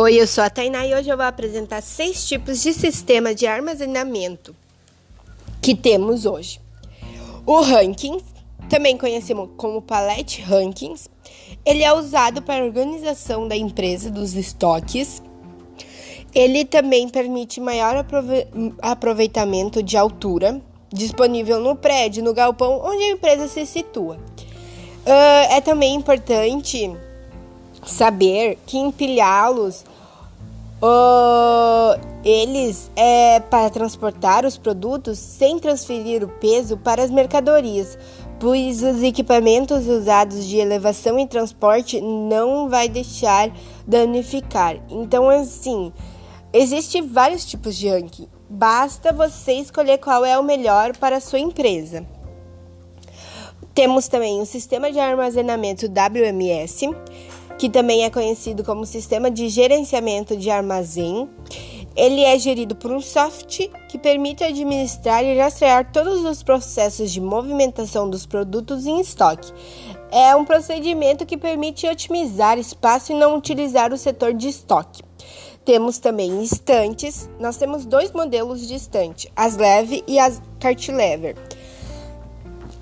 Oi, eu sou a Tainá e hoje eu vou apresentar seis tipos de sistema de armazenamento que temos hoje. O Rankings, também conhecido como Pallet Rankings, ele é usado para a organização da empresa dos estoques. Ele também permite maior aproveitamento de altura, disponível no prédio, no galpão onde a empresa se situa. Uh, é também importante saber que empilhá-los uh, eles é para transportar os produtos sem transferir o peso para as mercadorias, pois os equipamentos usados de elevação e transporte não vai deixar danificar. Então assim, existem vários tipos de ranking. Basta você escolher qual é o melhor para a sua empresa. Temos também o sistema de armazenamento WMS, que também é conhecido como Sistema de Gerenciamento de Armazém. Ele é gerido por um software que permite administrar e rastrear todos os processos de movimentação dos produtos em estoque. É um procedimento que permite otimizar espaço e não utilizar o setor de estoque. Temos também estantes. Nós temos dois modelos de estante, as leve e as cartilever.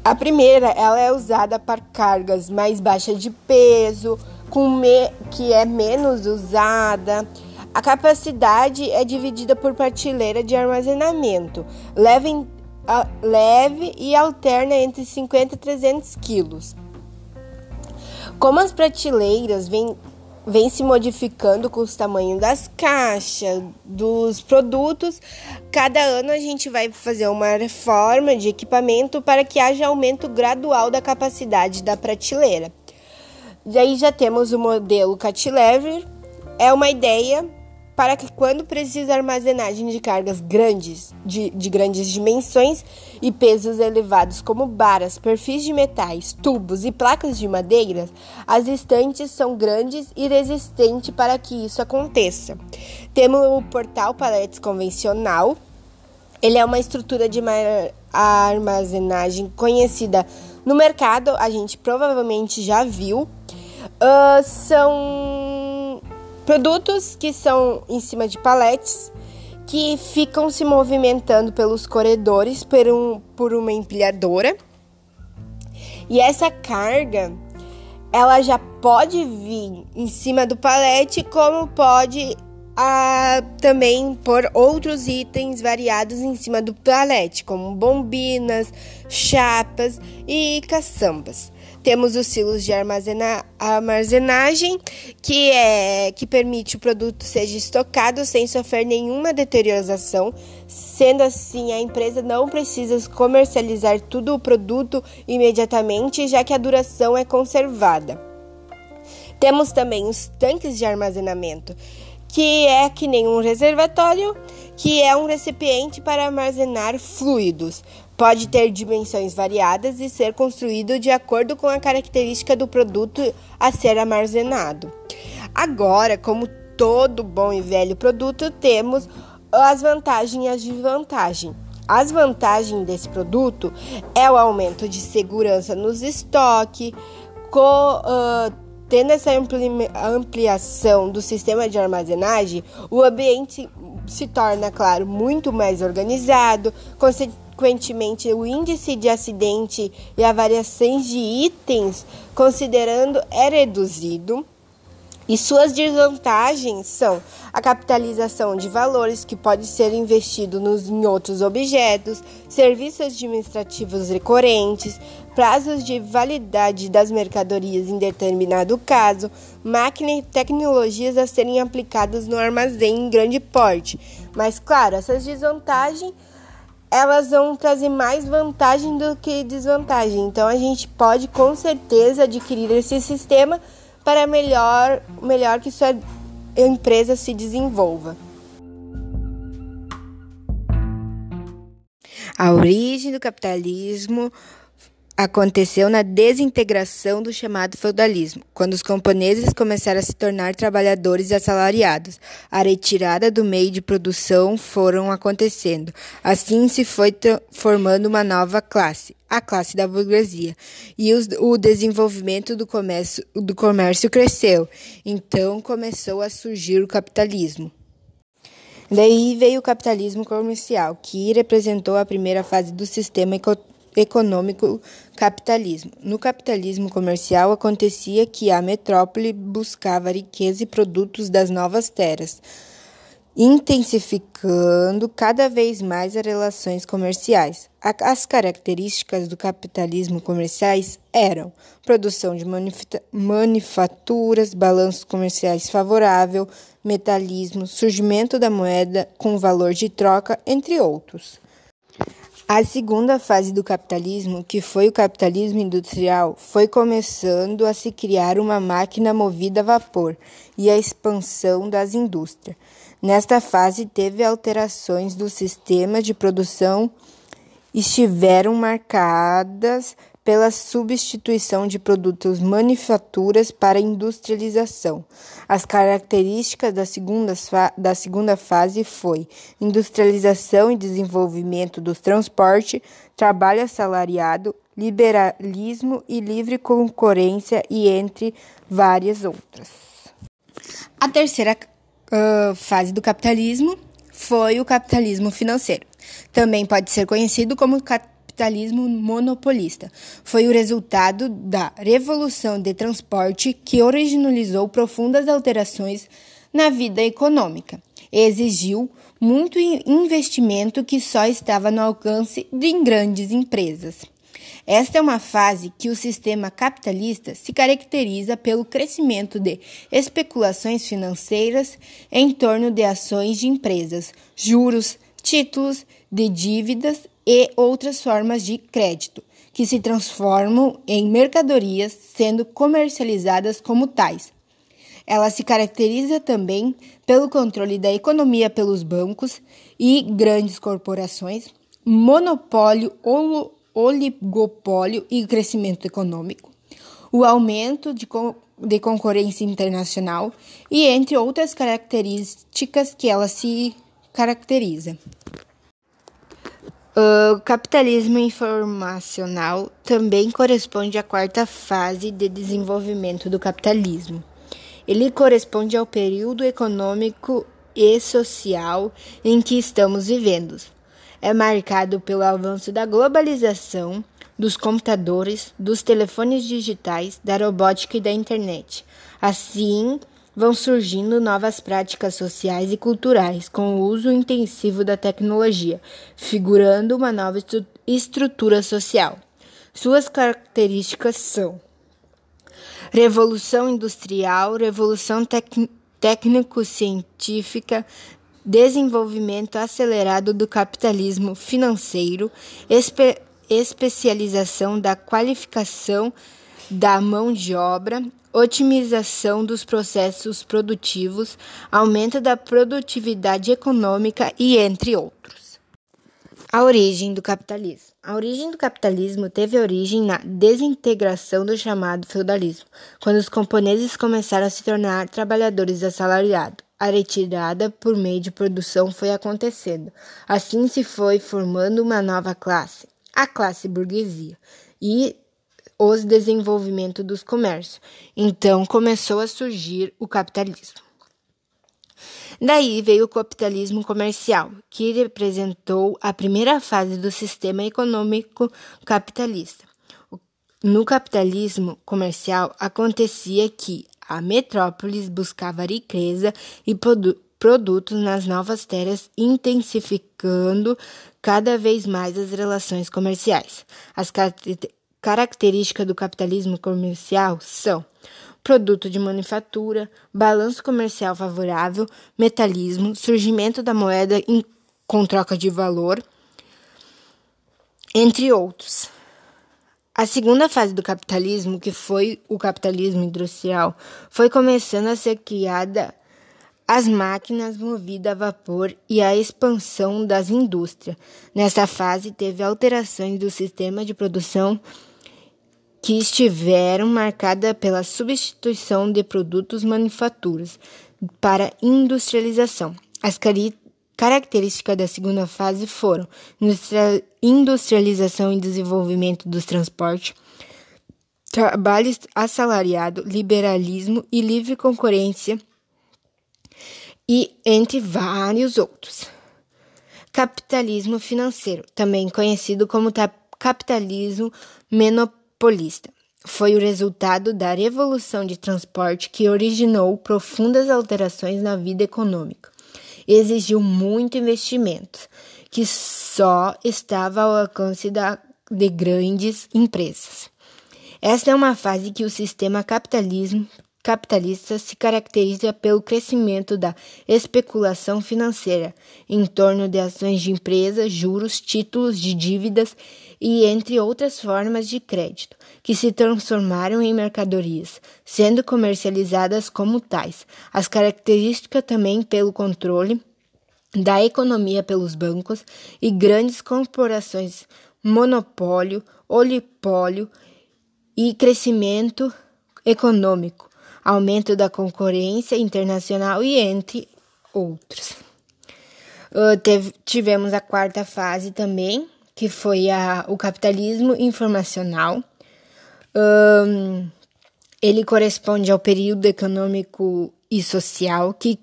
A primeira, ela é usada para cargas mais baixas de peso, com que é menos usada. A capacidade é dividida por prateleira de armazenamento, leve, leve e alterna entre 50 e 300 quilos. Como as prateleiras vêm vem se modificando com os tamanhos das caixas, dos produtos. Cada ano a gente vai fazer uma reforma de equipamento para que haja aumento gradual da capacidade da prateleira. Daí já temos o modelo Catlever, é uma ideia para que quando precisa armazenagem de cargas grandes, de, de, grandes dimensões e pesos elevados, como baras, perfis de metais, tubos e placas de madeira, as estantes são grandes e resistentes para que isso aconteça. Temos o portal paletes convencional. Ele é uma estrutura de armazenagem conhecida no mercado, a gente provavelmente já viu Uh, são produtos que são em cima de paletes que ficam se movimentando pelos corredores por, um, por uma empilhadora. E essa carga, ela já pode vir em cima do palete, como pode ah, também por outros itens variados em cima do palete, como bombinas, chapas e caçambas. Temos os silos de armazena armazenagem, que, é, que permite o produto seja estocado sem sofrer nenhuma deterioração. Sendo assim, a empresa não precisa comercializar todo o produto imediatamente, já que a duração é conservada. Temos também os tanques de armazenamento, que é que nem um reservatório, que é um recipiente para armazenar fluidos. Pode ter dimensões variadas e ser construído de acordo com a característica do produto a ser armazenado. Agora, como todo bom e velho produto, temos as vantagens e as desvantagens. As vantagens desse produto é o aumento de segurança nos estoques, uh, tendo essa ampliação do sistema de armazenagem, o ambiente se torna, claro, muito mais organizado, Consequentemente, o índice de acidente e a de itens considerando é reduzido. E suas desvantagens são a capitalização de valores que pode ser investido nos, em outros objetos, serviços administrativos recorrentes, prazos de validade das mercadorias em determinado caso, máquinas e tecnologias a serem aplicadas no armazém em grande porte. Mas, claro, essas desvantagens elas vão trazer mais vantagem do que desvantagem. Então a gente pode com certeza adquirir esse sistema para melhor, melhor que sua empresa se desenvolva. A origem do capitalismo aconteceu na desintegração do chamado feudalismo, quando os camponeses começaram a se tornar trabalhadores assalariados. A retirada do meio de produção foram acontecendo. Assim se foi formando uma nova classe, a classe da burguesia. E os, o desenvolvimento do comércio, do comércio cresceu. Então começou a surgir o capitalismo. Daí veio o capitalismo comercial, que representou a primeira fase do sistema econômico econômico capitalismo. No capitalismo comercial acontecia que a metrópole buscava riqueza e produtos das novas terras, intensificando cada vez mais as relações comerciais. As características do capitalismo comerciais eram produção de manufaturas, balanços comerciais favorável, metalismo, surgimento da moeda com valor de troca, entre outros. A segunda fase do capitalismo, que foi o capitalismo industrial, foi começando a se criar uma máquina movida a vapor e a expansão das indústrias. Nesta fase, teve alterações do sistema de produção estiveram marcadas pela substituição de produtos manufaturas para industrialização. As características da segunda, da segunda fase foi industrialização e desenvolvimento dos transportes, trabalho assalariado, liberalismo e livre concorrência e entre várias outras. A terceira uh, fase do capitalismo foi o capitalismo financeiro. Também pode ser conhecido como capitalismo capitalismo monopolista. Foi o resultado da revolução de transporte que originalizou profundas alterações na vida econômica exigiu muito investimento que só estava no alcance de grandes empresas. Esta é uma fase que o sistema capitalista se caracteriza pelo crescimento de especulações financeiras em torno de ações de empresas, juros, títulos de dívidas e outras formas de crédito, que se transformam em mercadorias sendo comercializadas como tais. Ela se caracteriza também pelo controle da economia pelos bancos e grandes corporações, monopólio, oligopólio e crescimento econômico, o aumento de, de concorrência internacional e entre outras características que ela se caracteriza. O capitalismo informacional também corresponde à quarta fase de desenvolvimento do capitalismo. Ele corresponde ao período econômico e social em que estamos vivendo. É marcado pelo avanço da globalização, dos computadores, dos telefones digitais, da robótica e da internet. Assim, vão surgindo novas práticas sociais e culturais com o uso intensivo da tecnologia, figurando uma nova estrutura social. Suas características são Revolução Industrial, Revolução Técnico-Científica, desenvolvimento acelerado do capitalismo financeiro, espe especialização da qualificação da mão de obra, otimização dos processos produtivos, aumento da produtividade econômica e entre outros. A origem do capitalismo. A origem do capitalismo teve origem na desintegração do chamado feudalismo, quando os camponeses começaram a se tornar trabalhadores assalariados. A retirada por meio de produção foi acontecendo. Assim se foi formando uma nova classe, a classe burguesia, e os desenvolvimento dos comércios. Então começou a surgir o capitalismo. Daí veio o capitalismo comercial, que representou a primeira fase do sistema econômico capitalista. No capitalismo comercial acontecia que a metrópolis buscava riqueza e produ produtos nas novas terras, intensificando cada vez mais as relações comerciais. As características do capitalismo comercial são produto de manufatura, balanço comercial favorável, metalismo, surgimento da moeda em, com troca de valor, entre outros. A segunda fase do capitalismo, que foi o capitalismo industrial, foi começando a ser criada as máquinas movidas a vapor e a expansão das indústrias. Nessa fase, teve alterações do sistema de produção que estiveram marcadas pela substituição de produtos manufaturas para industrialização. As características da segunda fase foram industrialização e desenvolvimento dos transportes, trabalho assalariado, liberalismo e livre concorrência, e entre vários outros. Capitalismo financeiro, também conhecido como capitalismo monopolista, foi o resultado da revolução de transporte que originou profundas alterações na vida econômica. Exigiu muito investimento, que só estava ao alcance da, de grandes empresas. Esta é uma fase que o sistema capitalismo capitalista se caracteriza pelo crescimento da especulação financeira em torno de ações de empresas, juros, títulos de dívidas e entre outras formas de crédito, que se transformaram em mercadorias, sendo comercializadas como tais. As características também pelo controle da economia pelos bancos e grandes corporações, monopólio, olipólio e crescimento econômico aumento da concorrência internacional e entre outros. Uh, teve, tivemos a quarta fase também, que foi a, o capitalismo informacional. Um, ele corresponde ao período econômico e social que,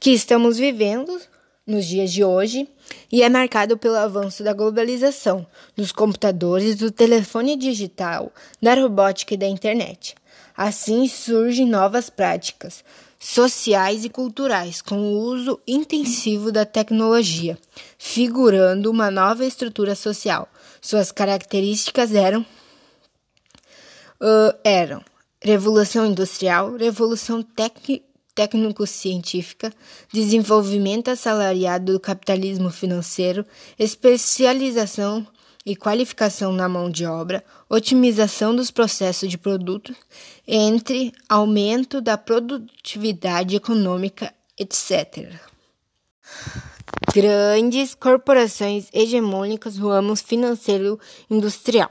que estamos vivendo nos dias de hoje e é marcado pelo avanço da globalização, dos computadores, do telefone digital, da robótica e da internet. Assim surgem novas práticas sociais e culturais com o uso intensivo da tecnologia, figurando uma nova estrutura social. Suas características eram uh, eram revolução industrial, revolução técnico-científica, desenvolvimento assalariado do capitalismo financeiro, especialização e qualificação na mão de obra, otimização dos processos de produto, entre aumento da produtividade econômica, etc. Grandes corporações hegemônicas no ramo financeiro industrial.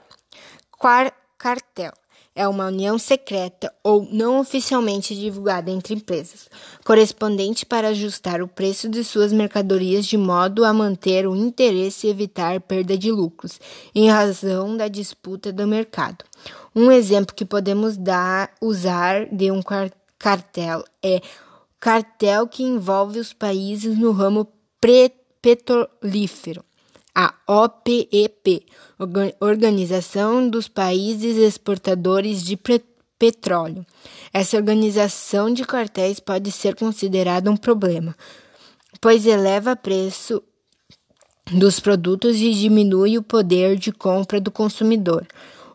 Quar cartel é uma união secreta ou não oficialmente divulgada entre empresas, correspondente para ajustar o preço de suas mercadorias de modo a manter o interesse e evitar perda de lucros, em razão da disputa do mercado. Um exemplo que podemos dar, usar de um cartel é cartel que envolve os países no ramo petrolífero a OPEP, Organização dos Países Exportadores de Petróleo. Essa organização de cartéis pode ser considerada um problema, pois eleva preço dos produtos e diminui o poder de compra do consumidor,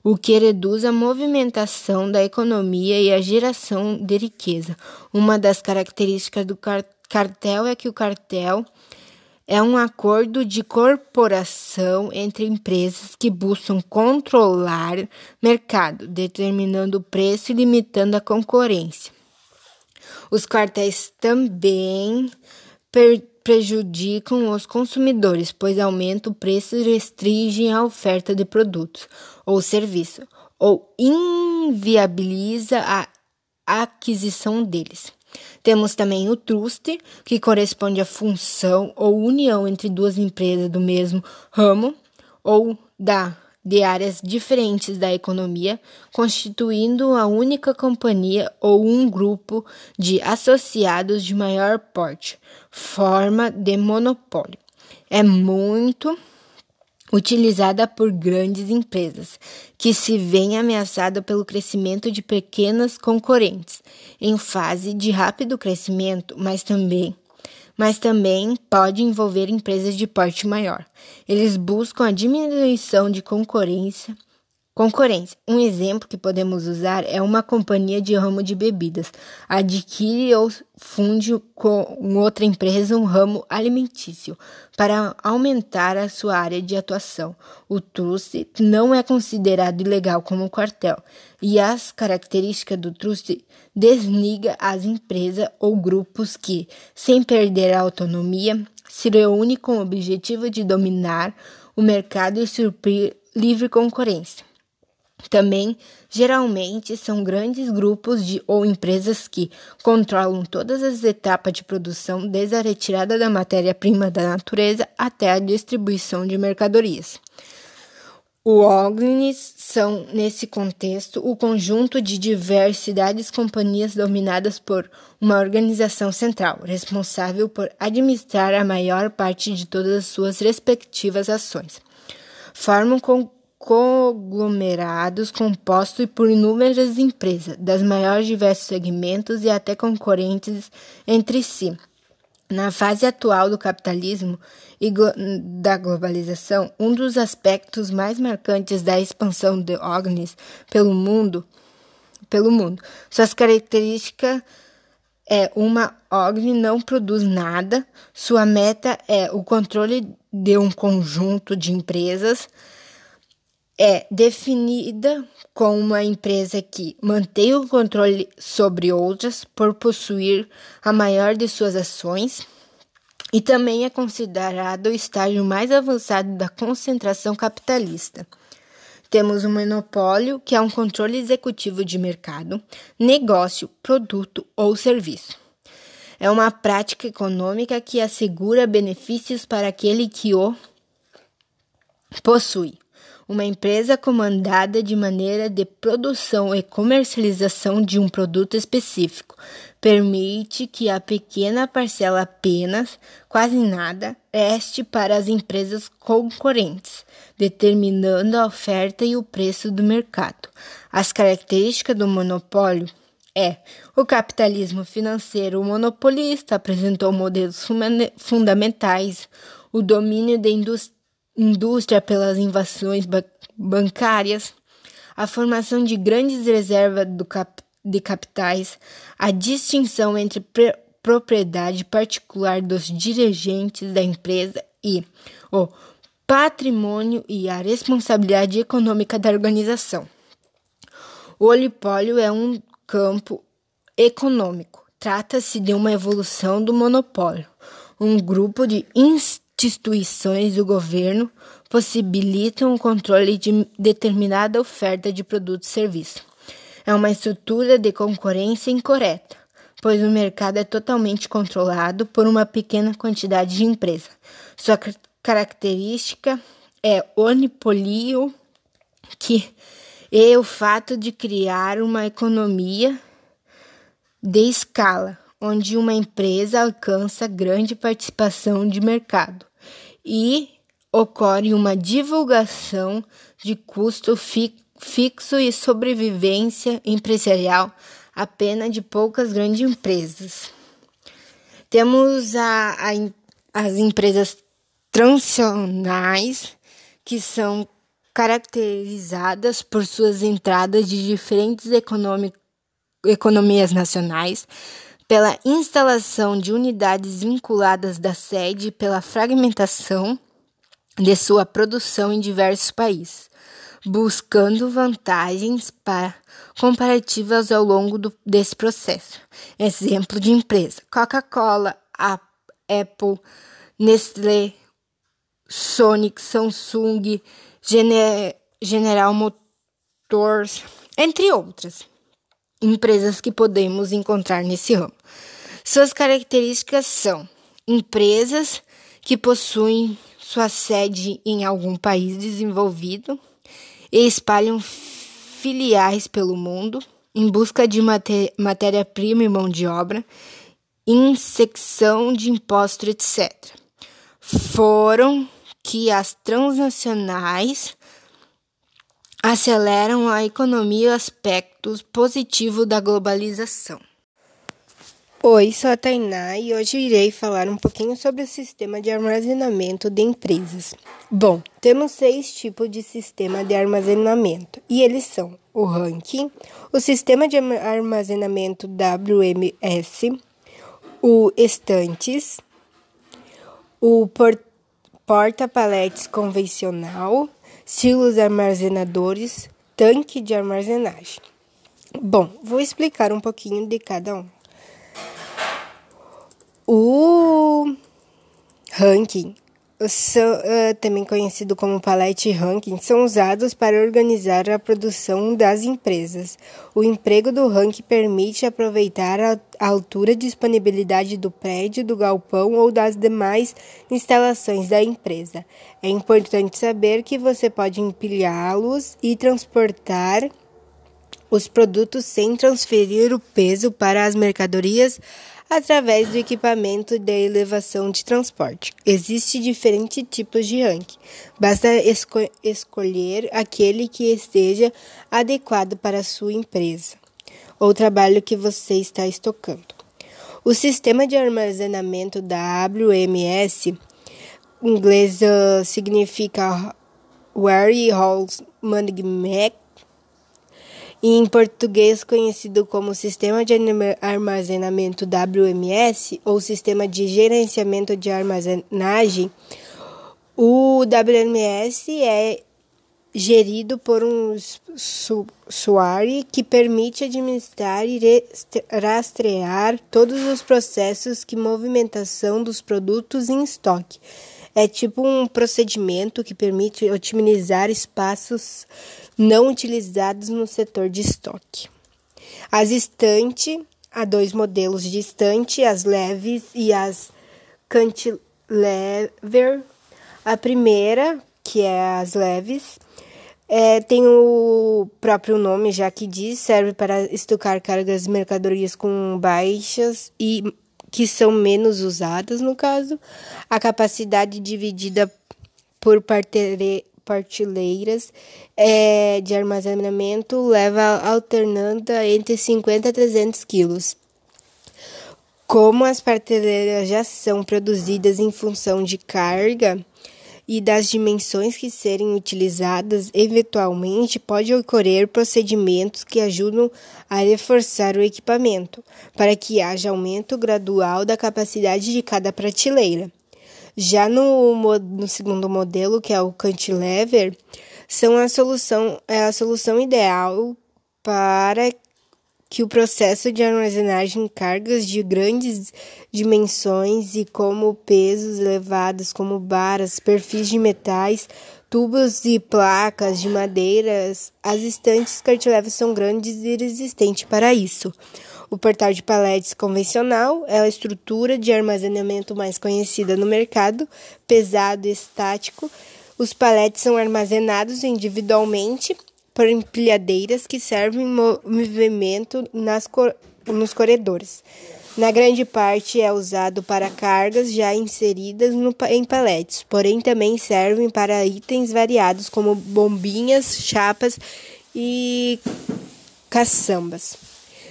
o que reduz a movimentação da economia e a geração de riqueza. Uma das características do cartel é que o cartel é um acordo de corporação entre empresas que buscam controlar mercado, determinando o preço e limitando a concorrência. Os cartéis também prejudicam os consumidores, pois aumentam o preço e restringem a oferta de produtos ou serviços, ou inviabiliza a aquisição deles. Temos também o trust, que corresponde à função ou união entre duas empresas do mesmo ramo ou da de áreas diferentes da economia, constituindo a única companhia ou um grupo de associados de maior porte, forma de monopólio. É muito utilizada por grandes empresas, que se vêem ameaçada pelo crescimento de pequenas concorrentes, em fase de rápido crescimento, mas também mas também pode envolver empresas de porte maior. Eles buscam a diminuição de concorrência Concorrência. Um exemplo que podemos usar é uma companhia de ramo de bebidas adquire ou funde com outra empresa um ramo alimentício para aumentar a sua área de atuação. O trust não é considerado ilegal como quartel e as características do trust desliga as empresas ou grupos que, sem perder a autonomia, se reúnem com o objetivo de dominar o mercado e suprir livre concorrência. Também, geralmente, são grandes grupos de ou empresas que controlam todas as etapas de produção, desde a retirada da matéria-prima da natureza até a distribuição de mercadorias. Os são, nesse contexto, o conjunto de diversidades companhias dominadas por uma organização central, responsável por administrar a maior parte de todas as suas respectivas ações. Formam com conglomerados compostos por inúmeras empresas, das maiores diversos segmentos e até concorrentes entre si. Na fase atual do capitalismo e da globalização, um dos aspectos mais marcantes da expansão de OGNIs pelo mundo, pelo mundo, suas características é uma OGNI não produz nada, sua meta é o controle de um conjunto de empresas é definida como uma empresa que mantém o controle sobre outras por possuir a maior de suas ações e também é considerado o estágio mais avançado da concentração capitalista. Temos um monopólio, que é um controle executivo de mercado, negócio, produto ou serviço. É uma prática econômica que assegura benefícios para aquele que o possui uma empresa comandada de maneira de produção e comercialização de um produto específico permite que a pequena parcela apenas, quase nada, reste para as empresas concorrentes, determinando a oferta e o preço do mercado. As características do monopólio é o capitalismo financeiro monopolista apresentou modelos fundamentais, o domínio da indústria indústria pelas invasões ba bancárias, a formação de grandes reservas cap de capitais, a distinção entre propriedade particular dos dirigentes da empresa e o patrimônio e a responsabilidade econômica da organização. O olipólio é um campo econômico. Trata-se de uma evolução do monopólio, um grupo de instituições instituições do governo possibilitam o controle de determinada oferta de produto e serviço. É uma estrutura de concorrência incorreta, pois o mercado é totalmente controlado por uma pequena quantidade de empresas. Sua característica é onipolio, que é o fato de criar uma economia de escala, onde uma empresa alcança grande participação de mercado e ocorre uma divulgação de custo fi fixo e sobrevivência empresarial apenas de poucas grandes empresas. Temos a, a, as empresas transacionais, que são caracterizadas por suas entradas de diferentes economias nacionais, pela instalação de unidades vinculadas da sede pela fragmentação de sua produção em diversos países, buscando vantagens para comparativas ao longo do, desse processo. Exemplo de empresa: Coca-Cola, Apple, Nestlé, Sonic, Samsung, General Motors, entre outras empresas que podemos encontrar nesse ramo. Suas características são empresas que possuem sua sede em algum país desenvolvido e espalham filiais pelo mundo em busca de matéria-prima e mão de obra, insecção de impostos, etc. Foram que as transnacionais aceleram a economia aspectos positivos da globalização. Oi, sou a Tainá e hoje irei falar um pouquinho sobre o sistema de armazenamento de empresas. Bom, temos seis tipos de sistema de armazenamento e eles são o ranking, o sistema de armazenamento WMS, o estantes, o porta-paletes convencional, silos armazenadores, tanque de armazenagem. Bom, vou explicar um pouquinho de cada um. O ranking são, uh, também conhecido como pallet ranking, são usados para organizar a produção das empresas. O emprego do ranking permite aproveitar a, a altura e disponibilidade do prédio, do galpão ou das demais instalações da empresa. É importante saber que você pode empilhá-los e transportar os produtos sem transferir o peso para as mercadorias através do equipamento de elevação de transporte. Existem diferentes tipos de ranking. Basta esco escolher aquele que esteja adequado para a sua empresa ou trabalho que você está estocando. O sistema de armazenamento da WMS, em inglês uh, significa Warehouse Management e em português conhecido como Sistema de Armazenamento WMS ou Sistema de Gerenciamento de Armazenagem, o WMS é gerido por um usuário que permite administrar e rastrear todos os processos que movimentação dos produtos em estoque. É tipo um procedimento que permite otimizar espaços não utilizados no setor de estoque. As estantes, há dois modelos de estante, as leves e as cantilever. A primeira, que é as leves, é, tem o próprio nome, já que diz, serve para estocar cargas de mercadorias com baixas e que são menos usadas, no caso. A capacidade dividida por partere, partilheiras é, de armazenamento leva alternando entre 50 a 300 quilos. Como as partilheiras já são produzidas em função de carga e das dimensões que serem utilizadas, eventualmente pode ocorrer procedimentos que ajudam a reforçar o equipamento, para que haja aumento gradual da capacidade de cada prateleira. Já no, no segundo modelo, que é o cantilever, são a solução, é a solução ideal para que o processo de armazenagem em cargas de grandes dimensões e como pesos elevados, como barras, perfis de metais, tubos e placas de madeiras, as estantes cantilever são grandes e resistentes para isso. O portal de paletes convencional é a estrutura de armazenamento mais conhecida no mercado, pesado e estático. Os paletes são armazenados individualmente por empilhadeiras que servem movimento nas nos corredores. Na grande parte é usado para cargas já inseridas no, em paletes, porém também servem para itens variados como bombinhas, chapas e caçambas.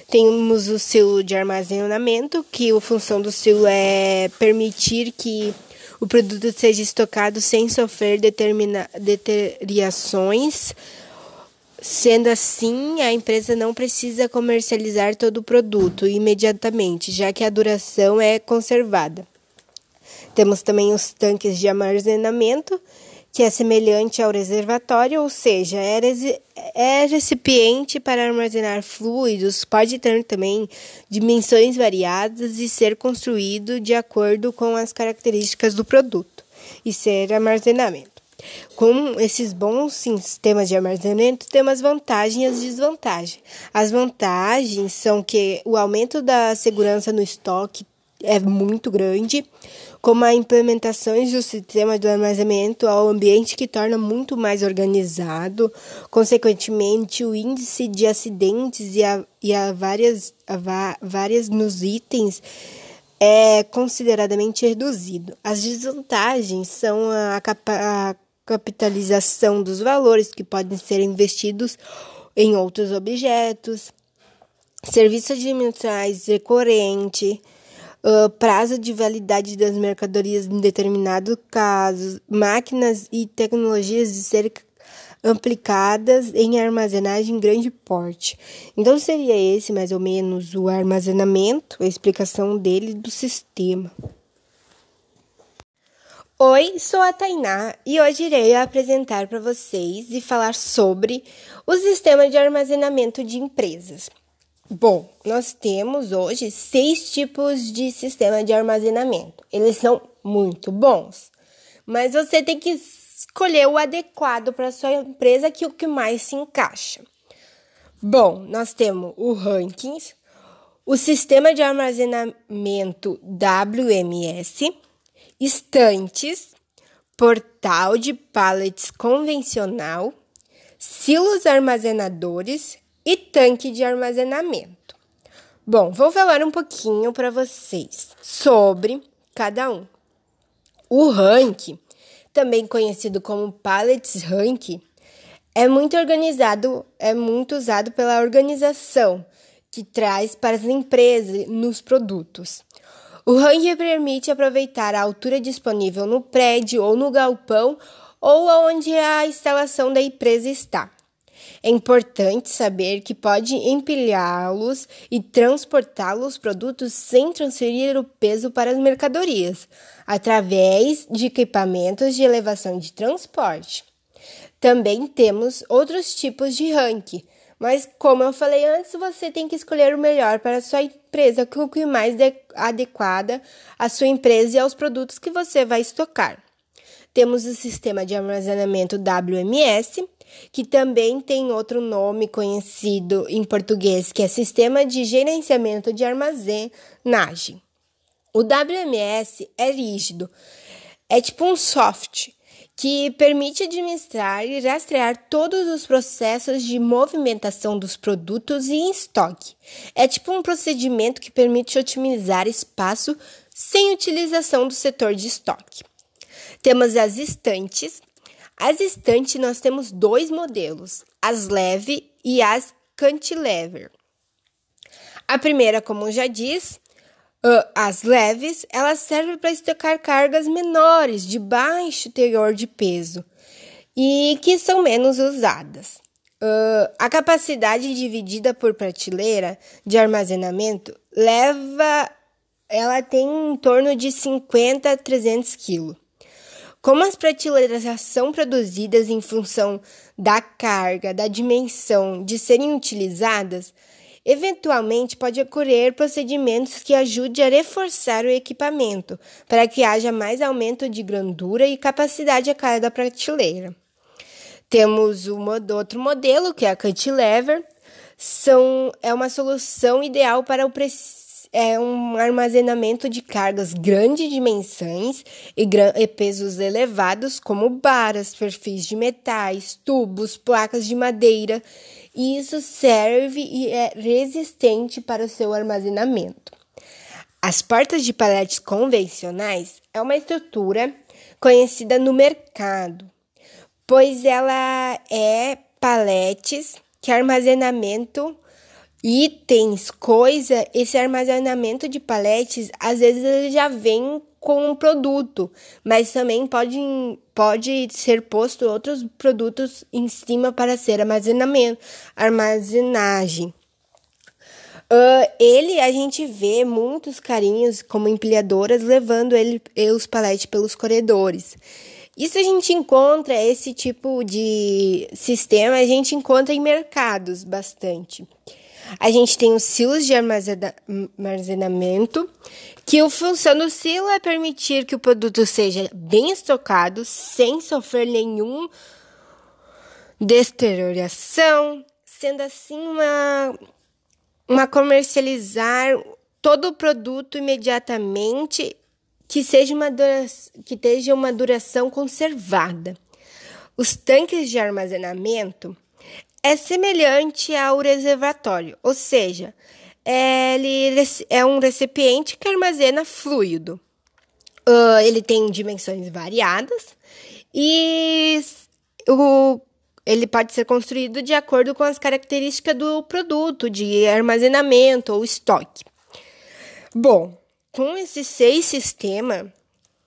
Temos o silo de armazenamento, que a função do silo é permitir que o produto seja estocado sem sofrer deteriorações. Sendo assim, a empresa não precisa comercializar todo o produto imediatamente, já que a duração é conservada. Temos também os tanques de armazenamento, que é semelhante ao reservatório, ou seja, é, é recipiente para armazenar fluidos, pode ter também dimensões variadas e ser construído de acordo com as características do produto e ser armazenamento. Com esses bons sistemas de armazenamento, temos vantagens e as desvantagens. As vantagens são que o aumento da segurança no estoque é muito grande, como a implementação do sistema de armazenamento ao ambiente que torna muito mais organizado, consequentemente o índice de acidentes e a, e a várias, a várias nos itens é consideradamente reduzido. As desvantagens são a, a capitalização dos valores que podem ser investidos em outros objetos, serviços administrativos recorrente, uh, prazo de validade das mercadorias em determinado caso, máquinas e tecnologias de ser aplicadas em armazenagem em grande porte. Então seria esse mais ou menos o armazenamento, a explicação dele do sistema. Oi, sou a Tainá e hoje irei apresentar para vocês e falar sobre o sistema de armazenamento de empresas. Bom, nós temos hoje seis tipos de sistema de armazenamento. Eles são muito bons, mas você tem que escolher o adequado para sua empresa, que é o que mais se encaixa. Bom, nós temos o rankings, o sistema de armazenamento WMS, estantes, portal de pallets convencional, silos armazenadores e tanque de armazenamento. Bom, vou falar um pouquinho para vocês sobre cada um. O rank, também conhecido como pallets rank, é muito organizado, é muito usado pela organização que traz para as empresas nos produtos. O range permite aproveitar a altura disponível no prédio ou no galpão ou onde a instalação da empresa está. É importante saber que pode empilhá-los e transportar os produtos sem transferir o peso para as mercadorias, através de equipamentos de elevação de transporte. Também temos outros tipos de ranking, mas, como eu falei antes, você tem que escolher o melhor para a sua empresa, o que mais adequada à sua empresa e aos produtos que você vai estocar. Temos o sistema de armazenamento WMS, que também tem outro nome conhecido em português, que é Sistema de Gerenciamento de Armazenagem. O WMS é rígido, é tipo um soft que permite administrar e rastrear todos os processos de movimentação dos produtos em estoque. É tipo um procedimento que permite otimizar espaço sem utilização do setor de estoque. Temos as estantes. As estantes nós temos dois modelos, as leve e as cantilever. A primeira, como já diz, as leves, elas servem para estocar cargas menores, de baixo teor de peso e que são menos usadas. Uh, a capacidade dividida por prateleira de armazenamento leva, ela tem em torno de 50 a 300 kg. Como as prateleiras são produzidas em função da carga, da dimensão de serem utilizadas, Eventualmente, pode ocorrer procedimentos que ajudem a reforçar o equipamento, para que haja mais aumento de grandura e capacidade a cada prateleira. Temos o outro modelo, que é a cantilever, são, é uma solução ideal para o é um armazenamento de cargas grandes dimensões e, e pesos elevados, como baras, perfis de metais, tubos, placas de madeira e isso serve e é resistente para o seu armazenamento. As portas de paletes convencionais é uma estrutura conhecida no mercado, pois ela é paletes que armazenamento itens, coisa, esse armazenamento de paletes às vezes ele já vem com um produto, mas também pode, pode ser posto outros produtos em cima para ser armazenamento, armazenagem. Uh, ele a gente vê muitos carinhos como empilhadoras levando ele, os paletes pelos corredores. Isso a gente encontra esse tipo de sistema, a gente encontra em mercados bastante. A gente tem os silos de armazenamento, que a função do silo é permitir que o produto seja bem estocado sem sofrer nenhum deterioração, sendo assim uma, uma comercializar todo o produto imediatamente que seja uma duração, que tenha uma duração conservada. Os tanques de armazenamento é semelhante ao reservatório, ou seja, ele é um recipiente que armazena fluido. Uh, ele tem dimensões variadas e o, ele pode ser construído de acordo com as características do produto, de armazenamento ou estoque. Bom, com esses seis sistemas,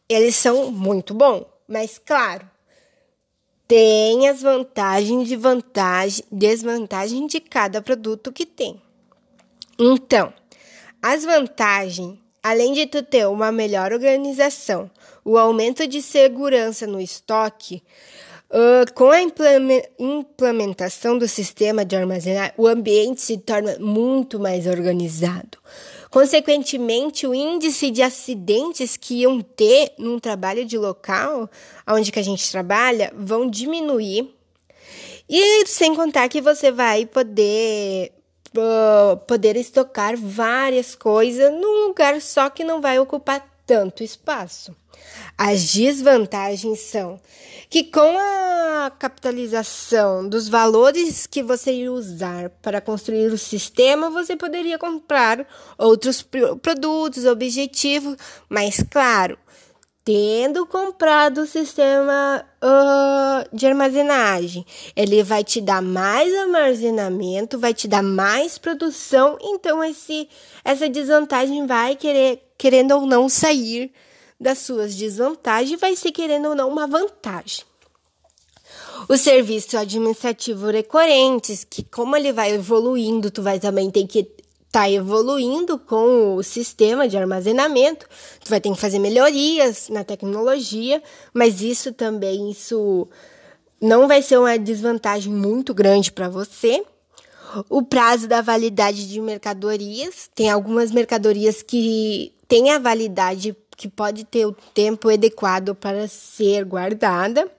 eles são muito bons, mas claro, tem as vantagens e vantagem, desvantagem de cada produto que tem. Então, as vantagens, além de tu ter uma melhor organização, o aumento de segurança no estoque, uh, com a implementação do sistema de armazenar, o ambiente se torna muito mais organizado, Consequentemente, o índice de acidentes que iam ter num trabalho de local, onde que a gente trabalha, vão diminuir. E sem contar que você vai poder poder estocar várias coisas num lugar só que não vai ocupar tanto espaço. As desvantagens são que com a capitalização dos valores que você ia usar para construir o sistema, você poderia comprar outros produtos, objetivos, mas claro, tendo comprado o sistema uh, de armazenagem, ele vai te dar mais armazenamento, vai te dar mais produção, então esse, essa desvantagem vai querer, querendo ou não sair das suas desvantagens, vai ser querendo ou não uma vantagem. O serviço administrativo recorrentes, que como ele vai evoluindo, tu vai também ter que tá evoluindo com o sistema de armazenamento, tu vai ter que fazer melhorias na tecnologia, mas isso também isso não vai ser uma desvantagem muito grande para você. O prazo da validade de mercadorias, tem algumas mercadorias que têm a validade que pode ter o tempo adequado para ser guardada.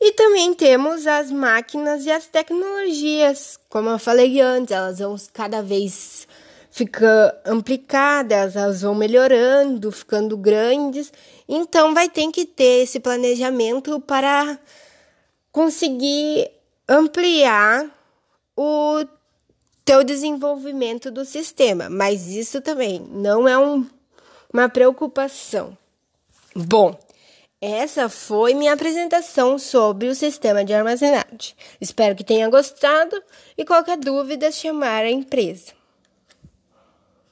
E também temos as máquinas e as tecnologias. Como eu falei antes, elas vão cada vez ficar ampliadas, elas vão melhorando, ficando grandes. Então vai ter que ter esse planejamento para conseguir ampliar o teu desenvolvimento do sistema. Mas isso também não é um, uma preocupação. Bom, essa foi minha apresentação sobre o sistema de armazenagem. Espero que tenha gostado e qualquer dúvida chamar a empresa.